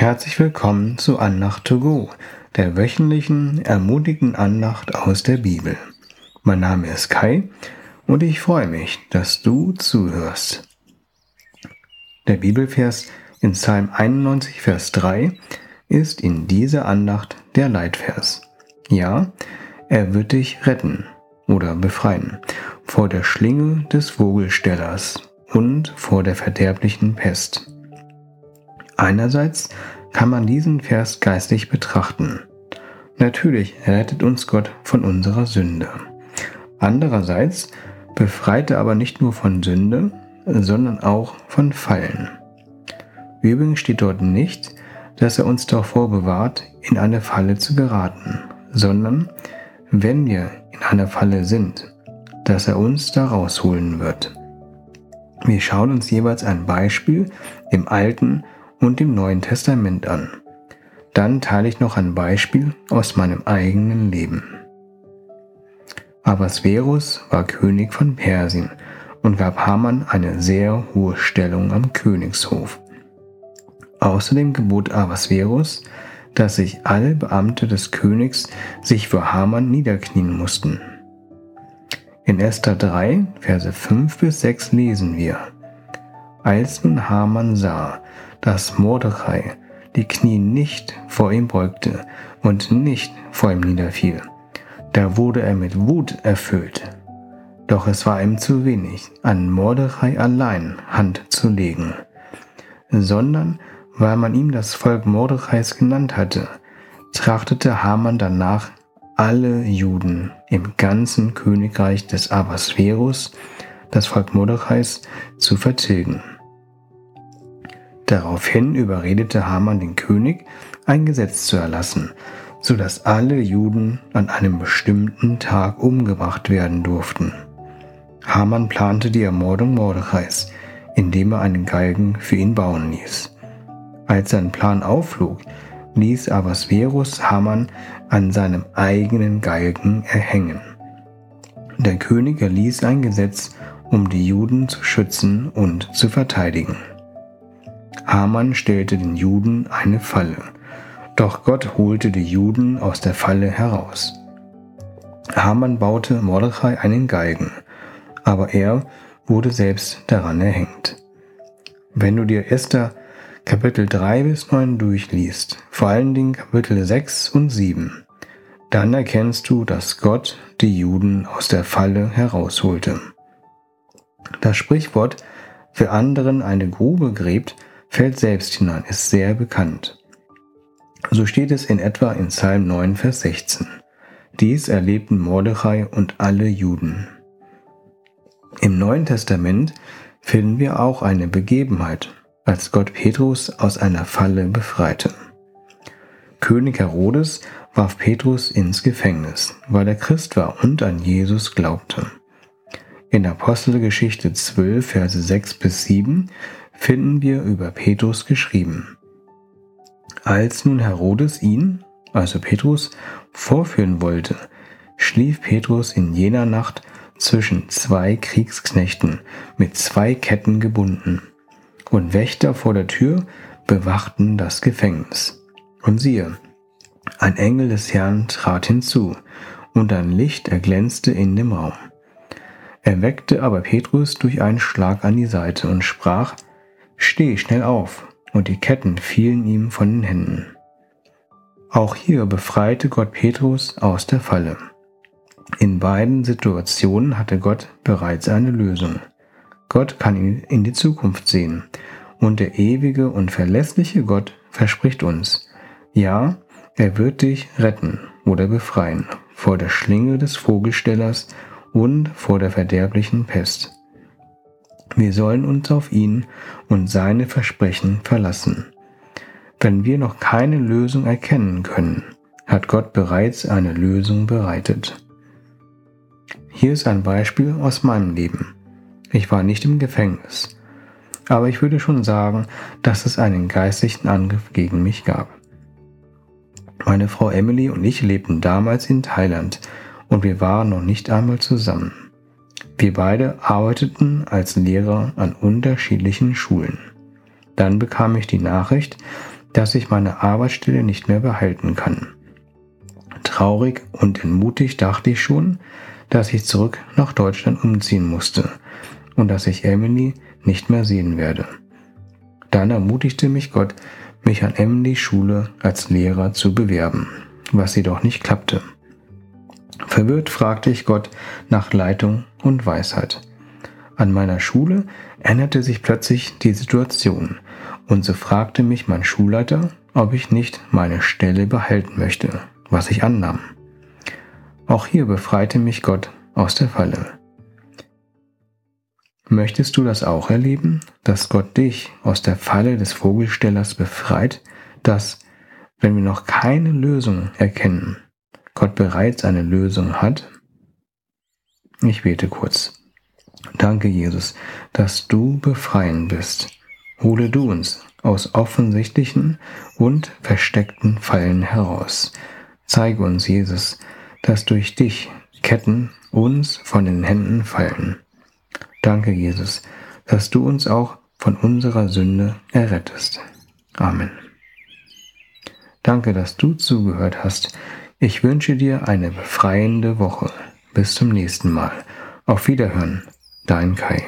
Herzlich willkommen zu Andacht to go, der wöchentlichen ermutigenden Andacht aus der Bibel. Mein Name ist Kai und ich freue mich, dass du zuhörst. Der Bibelvers in Psalm 91, Vers 3 ist in dieser Andacht der Leitvers. Ja, er wird dich retten oder befreien vor der Schlinge des Vogelstellers und vor der verderblichen Pest. Einerseits kann man diesen Vers geistlich betrachten. Natürlich rettet uns Gott von unserer Sünde. Andererseits befreit er aber nicht nur von Sünde, sondern auch von Fallen. Übrigens steht dort nicht, dass er uns davor bewahrt, in eine Falle zu geraten, sondern wenn wir in einer Falle sind, dass er uns da rausholen wird. Wir schauen uns jeweils ein Beispiel im Alten und im Neuen Testament an. Dann teile ich noch ein Beispiel aus meinem eigenen Leben. Ahasverus war König von Persien und gab Haman eine sehr hohe Stellung am Königshof. Außerdem gebot Ahasverus, dass sich alle Beamte des Königs sich für Haman niederknien mussten. In Esther 3, Verse 5 bis 6 lesen wir, Als nun Haman sah, dass Mordechai die Knie nicht vor ihm beugte und nicht vor ihm niederfiel, da wurde er mit Wut erfüllt. Doch es war ihm zu wenig, an Mordechai allein Hand zu legen, sondern weil man ihm das Volk Mordechais genannt hatte, trachtete Haman danach, alle Juden im ganzen Königreich des Ahasverus, das Volk Mordechais, zu vertilgen. Daraufhin überredete Haman den König, ein Gesetz zu erlassen, so dass alle Juden an einem bestimmten Tag umgebracht werden durften. Haman plante die Ermordung Mordechais, indem er einen Galgen für ihn bauen ließ. Als sein Plan aufflog, ließ Ahasverus Haman an seinem eigenen Galgen erhängen. Der König erließ ein Gesetz, um die Juden zu schützen und zu verteidigen. Haman stellte den Juden eine Falle, doch Gott holte die Juden aus der Falle heraus. Haman baute Mordechai einen Galgen, aber er wurde selbst daran erhängt. Wenn du dir Esther Kapitel 3 bis 9 durchliest, vor allen Dingen Kapitel 6 und 7, dann erkennst du, dass Gott die Juden aus der Falle herausholte. Das Sprichwort, für anderen eine Grube gräbt, fällt selbst hinein, ist sehr bekannt. So steht es in etwa in Psalm 9, Vers 16. Dies erlebten Mordechai und alle Juden. Im Neuen Testament finden wir auch eine Begebenheit, als Gott Petrus aus einer Falle befreite. König Herodes warf Petrus ins Gefängnis, weil er Christ war und an Jesus glaubte. In Apostelgeschichte 12, Verse 6 bis 7 finden wir über Petrus geschrieben. Als nun Herodes ihn, also Petrus, vorführen wollte, schlief Petrus in jener Nacht zwischen zwei Kriegsknechten mit zwei Ketten gebunden und Wächter vor der Tür bewachten das Gefängnis. Und siehe, ein Engel des Herrn trat hinzu, und ein Licht erglänzte in dem Raum. Er weckte aber Petrus durch einen Schlag an die Seite und sprach, Steh schnell auf, und die Ketten fielen ihm von den Händen. Auch hier befreite Gott Petrus aus der Falle. In beiden Situationen hatte Gott bereits eine Lösung. Gott kann in die Zukunft sehen. Und der ewige und verlässliche Gott verspricht uns, ja, er wird dich retten oder befreien vor der Schlinge des Vogelstellers und vor der verderblichen Pest. Wir sollen uns auf ihn und seine Versprechen verlassen. Wenn wir noch keine Lösung erkennen können, hat Gott bereits eine Lösung bereitet. Hier ist ein Beispiel aus meinem Leben. Ich war nicht im Gefängnis. Aber ich würde schon sagen, dass es einen geistlichen Angriff gegen mich gab. Meine Frau Emily und ich lebten damals in Thailand und wir waren noch nicht einmal zusammen. Wir beide arbeiteten als Lehrer an unterschiedlichen Schulen. Dann bekam ich die Nachricht, dass ich meine Arbeitsstelle nicht mehr behalten kann. Traurig und entmutigt dachte ich schon, dass ich zurück nach Deutschland umziehen musste und dass ich Emily nicht mehr sehen werde. Dann ermutigte mich Gott, mich an Emily Schule als Lehrer zu bewerben, was jedoch nicht klappte. Verwirrt fragte ich Gott nach Leitung und Weisheit. An meiner Schule änderte sich plötzlich die Situation und so fragte mich mein Schulleiter, ob ich nicht meine Stelle behalten möchte, was ich annahm. Auch hier befreite mich Gott aus der Falle. Möchtest du das auch erleben, dass Gott dich aus der Falle des Vogelstellers befreit, dass, wenn wir noch keine Lösung erkennen, Gott bereits eine Lösung hat? Ich bete kurz. Danke, Jesus, dass du befreien bist. Hole du uns aus offensichtlichen und versteckten Fallen heraus. Zeige uns, Jesus, dass durch dich Ketten uns von den Händen fallen. Danke, Jesus, dass du uns auch von unserer Sünde errettest. Amen. Danke, dass du zugehört hast. Ich wünsche dir eine befreiende Woche. Bis zum nächsten Mal. Auf Wiederhören, dein Kai.